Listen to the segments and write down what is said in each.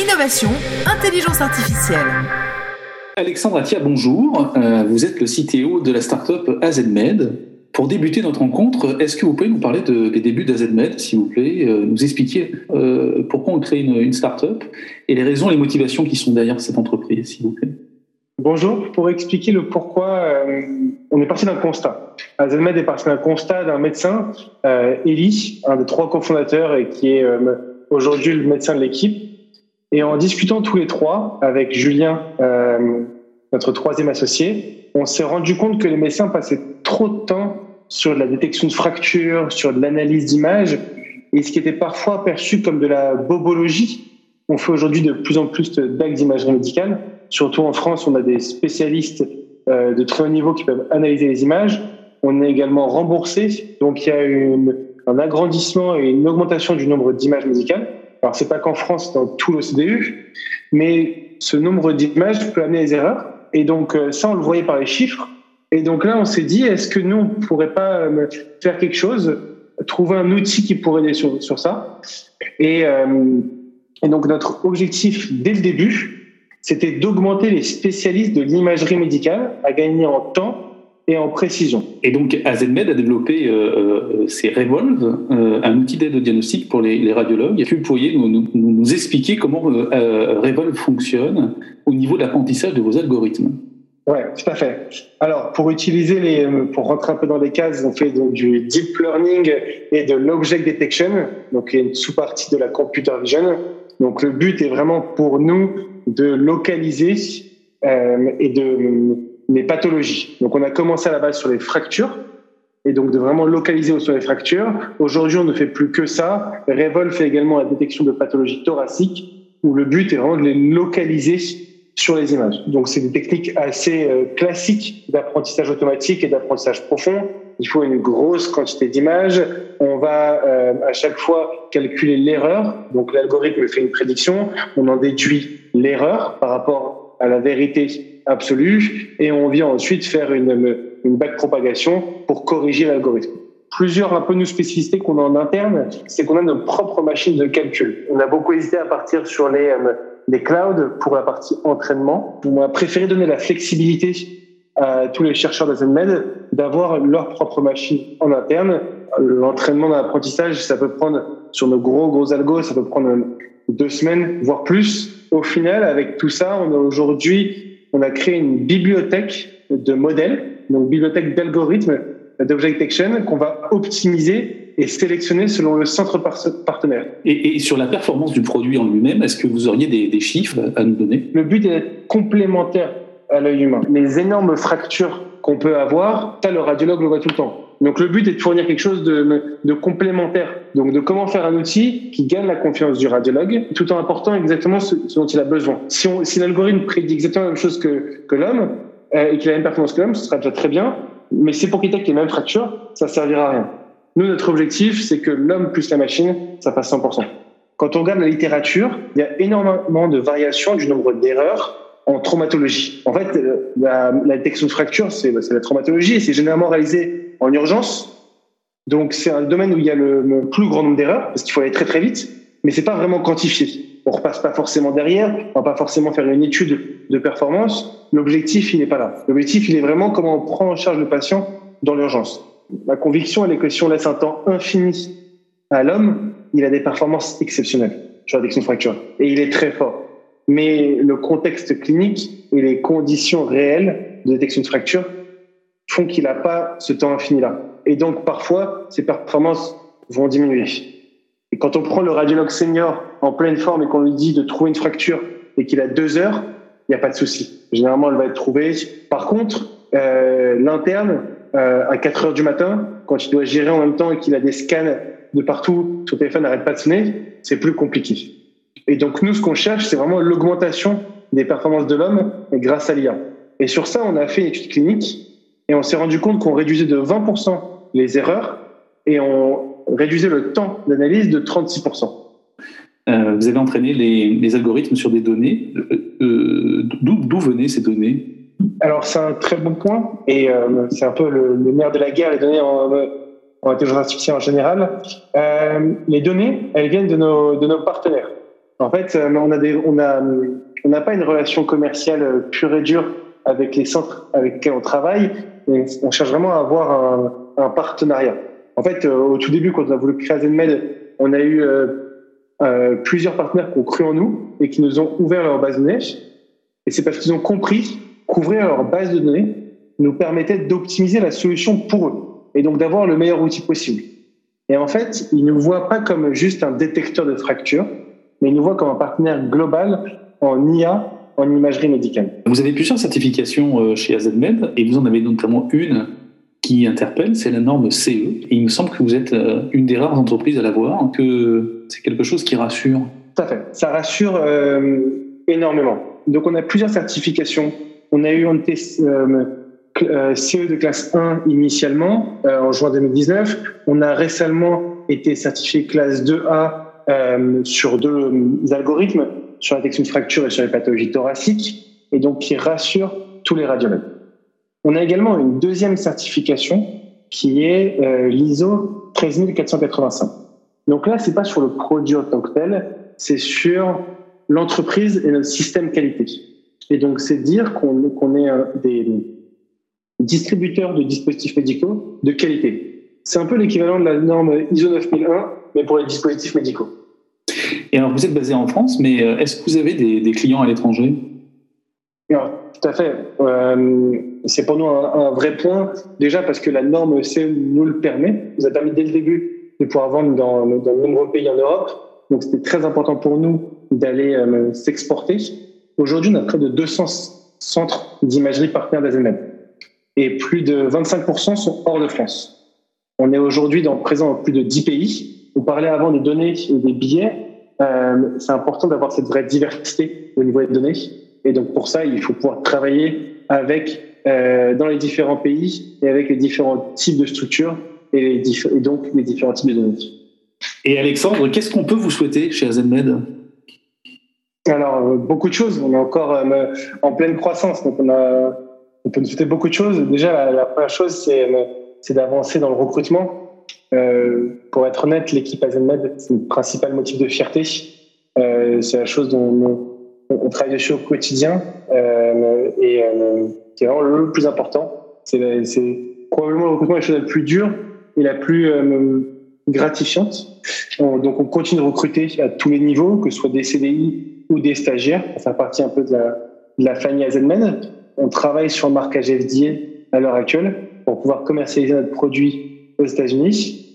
innovation, intelligence artificielle. Alexandre Atia, bonjour. Euh, vous êtes le CTO de la startup AZMed. Pour débuter notre rencontre, est-ce que vous pouvez nous parler des débuts d'AZMed, s'il vous plaît, euh, nous expliquer euh, pourquoi on crée une, une startup et les raisons, les motivations qui sont derrière cette entreprise, s'il vous plaît Bonjour, pour expliquer le pourquoi, on est parti d'un constat. AZMed est parti d'un constat d'un médecin, euh, Eli, un des trois cofondateurs et qui est aujourd'hui le médecin de l'équipe, et en discutant tous les trois avec Julien, euh, notre troisième associé, on s'est rendu compte que les médecins passaient trop de temps sur la détection de fractures, sur de l'analyse d'images, et ce qui était parfois perçu comme de la bobologie. On fait aujourd'hui de plus en plus d'actes d'imagerie médicale. Surtout en France, on a des spécialistes euh, de très haut niveau qui peuvent analyser les images. On est également remboursé, donc il y a une, un agrandissement et une augmentation du nombre d'images médicales. Alors, c'est pas qu'en France, dans tout l'OCDE, mais ce nombre d'images peut amener des erreurs. Et donc, euh, ça, on le voyait par les chiffres. Et donc là, on s'est dit, est-ce que nous, on pourrait pas euh, faire quelque chose, trouver un outil qui pourrait aider sur, sur ça? Euh, et donc, notre objectif dès le début, c'était d'augmenter les spécialistes de l'imagerie médicale à gagner en temps en précision. Et donc AZMed a développé euh, euh Revolve, euh, un outil d'aide au diagnostic pour les, radiologues. Est-ce que vous pourriez nous, nous, expliquer comment euh, Revolve fonctionne au niveau de l'apprentissage de vos algorithmes? Oui, tout à fait. Alors, pour utiliser les, pour rentrer un peu dans les cases, on fait donc du deep learning et de l'object detection, donc une sous-partie de la computer vision. Donc, le but est vraiment pour nous de localiser et de les pathologies. Donc on a commencé à la base sur les fractures et donc de vraiment localiser sur les fractures. Aujourd'hui, on ne fait plus que ça. Revol fait également la détection de pathologies thoraciques où le but est vraiment de les localiser sur les images. Donc c'est des techniques assez euh, classiques d'apprentissage automatique et d'apprentissage profond. Il faut une grosse quantité d'images. On va euh, à chaque fois calculer l'erreur. Donc l'algorithme fait une prédiction. On en déduit l'erreur par rapport à la vérité absolue et on vient ensuite faire une, une backpropagation pour corriger l'algorithme. Plusieurs un peu nos spécificités qu'on a en interne, c'est qu'on a nos propres machines de calcul. On a beaucoup hésité à partir sur les, euh, les clouds pour la partie entraînement. On a préféré donner la flexibilité à tous les chercheurs d'AZMed d'avoir leur propre machine en interne. L'entraînement d'apprentissage, ça peut prendre sur nos gros gros algos, ça peut prendre deux semaines, voire plus. Au final, avec tout ça, on a aujourd'hui on a créé une bibliothèque de modèles, donc bibliothèque d'algorithmes d'object detection qu'on va optimiser et sélectionner selon le centre partenaire. Et, sur la performance du produit en lui-même, est-ce que vous auriez des, chiffres à nous donner? Le but est d'être complémentaire à l'œil humain. Les énormes fractures qu'on peut avoir, ça le radiologue le voit tout le temps. Donc le but est de fournir quelque chose de, complémentaire. Donc de comment faire un outil qui gagne la confiance du radiologue, tout en apportant exactement ce, dont il a besoin. Si, si l'algorithme prédit exactement la même chose que, que l'homme euh, et qu'il a la même performance que l'homme, ce sera déjà très bien. Mais c'est pour qu'il ait les mêmes fractures, ça servira à rien. Nous, notre objectif, c'est que l'homme plus la machine, ça passe 100%. Quand on regarde la littérature, il y a énormément de variations du nombre d'erreurs en traumatologie. En fait, euh, la, la détection de fracture, c'est la traumatologie et c'est généralement réalisé en urgence. Donc c'est un domaine où il y a le, plus grand nombre d'erreurs parce qu'il faut aller très très vite, mais c'est pas vraiment quantifié. On repasse pas forcément derrière, on va pas forcément faire une étude de performance. L'objectif, il n'est pas là. L'objectif, il est vraiment comment on prend en charge le patient dans l'urgence. Ma conviction, elle est que si on laisse un temps infini à l'homme, il a des performances exceptionnelles sur la détection de fracture. Et il est très fort. Mais le contexte clinique et les conditions réelles de détection de fracture font qu'il n'a pas ce temps infini-là. Et donc, parfois, ses performances vont diminuer. Et quand on prend le radiologue senior en pleine forme et qu'on lui dit de trouver une fracture et qu'il a deux heures, il n'y a pas de souci. Généralement, elle va être trouvée. Par contre, euh, l'interne, euh, à 4 heures du matin, quand il doit gérer en même temps et qu'il a des scans de partout, son téléphone n'arrête pas de sonner, c'est plus compliqué. Et donc, nous, ce qu'on cherche, c'est vraiment l'augmentation des performances de l'homme grâce à l'IA. Et sur ça, on a fait une étude clinique et on s'est rendu compte qu'on réduisait de 20% les erreurs et on réduisait le temps d'analyse de 36%. Euh, vous avez entraîné les, algorithmes sur des données. Euh, euh, d'où venaient ces données? Alors, c'est un très bon point et c'est un peu le, nerf de la guerre, les données en, en intelligence artificielle en général. les données, elles viennent de nos, de nos partenaires. En fait, on a des, on a, on n'a pas une relation commerciale pure et dure avec les centres avec lesquels on travaille. On, cherche vraiment à avoir un, partenariat. En fait, au tout début, quand on a voulu créer ZenMed, on a eu euh, plusieurs partenaires qui ont cru en nous et qui nous ont ouvert leur base de données. Et c'est parce qu'ils ont compris qu'ouvrir leur base de données nous permettait d'optimiser la solution pour eux et donc d'avoir le meilleur outil possible. Et en fait, ils ne nous voient pas comme juste un détecteur de fractures, mais ils nous voient comme un partenaire global en IA, en imagerie médicale. Vous avez plusieurs certifications euh, chez AZMed et vous en avez notamment une qui interpelle, c'est la norme CE. Et il me semble que vous êtes euh, une des rares entreprises à l'avoir, que c'est quelque chose qui rassure. Tout à fait. Ça rassure euh, énormément. Donc on a plusieurs certifications. On a eu un test euh, CE de classe 1 initialement en juin 2019. On a récemment été certifié classe 2A sur deux algorithmes, sur la détection de fractures et sur les pathologies thoraciques, et donc qui rassure tous les radiologues. On a également une deuxième certification qui est euh, l'ISO 13485. Donc là, c'est pas sur le produit en tant que tel, c'est sur l'entreprise et notre système qualité. Et donc, c'est dire qu'on est des distributeurs de dispositifs médicaux de qualité. C'est un peu l'équivalent de la norme ISO 9001, mais pour les dispositifs médicaux. Et alors, vous êtes basé en France, mais euh, est-ce que vous avez des, clients à l'étranger? Tout à fait. Euh, c'est pour nous un, vrai point. Déjà parce que la norme CE nous le permet. Nous a permis dès le début de pouvoir vendre dans, de nombreux pays en Europe. Donc c'était très important pour nous d'aller euh, s'exporter. Aujourd'hui, on a près de 200 centres d'imagerie partenaires d'AZMED. Et plus de 25% sont hors de France. On est aujourd'hui présent dans plus de 10 pays. On parlait avant des données et des billets. Euh, c'est important d'avoir cette vraie diversité au niveau des données. Et donc pour ça, il faut pouvoir travailler avec euh, dans les différents pays et avec les différents types de structures et, les et donc les différents types de données. Et Alexandre, qu'est-ce qu'on peut vous souhaiter chez AZMed? Alors euh, beaucoup de choses. On est encore en pleine croissance, donc on a on peut nous souhaiter beaucoup de choses. Déjà, la, la première chose, c'est c'est d'avancer dans le recrutement. Euh, pour être honnête, l'équipe AZMed, c'est le principal motif de fierté. Euh, c'est la chose dont, on travaille dessus au quotidien euh, et euh, c'est vraiment le plus important. C'est probablement le recrutement la chose la plus dure et la plus gratifiante. donc on continue de recruter à tous les niveaux, que ce soit des CDI ou des stagiaires. Ça partie un peu de la, de la famille AZMN. On travaille sur le marquage FDA à l'heure actuelle pour pouvoir commercialiser notre produit aux États-Unis.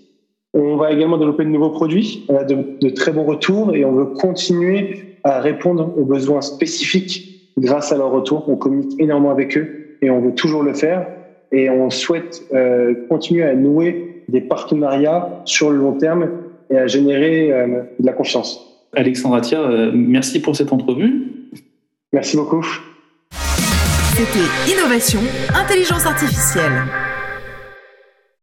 On va également développer de nouveaux produits. On a de, de, très bons retours et on veut continuer à répondre aux besoins spécifiques grâce à leur retour. On communique énormément avec eux et on veut toujours le faire. Et on souhaite euh, continuer à nouer des partenariats sur le long terme et à générer euh, de la confiance. Alexandre euh, merci pour cette entrevue. Merci beaucoup. C'était Innovation, Intelligence Artificielle.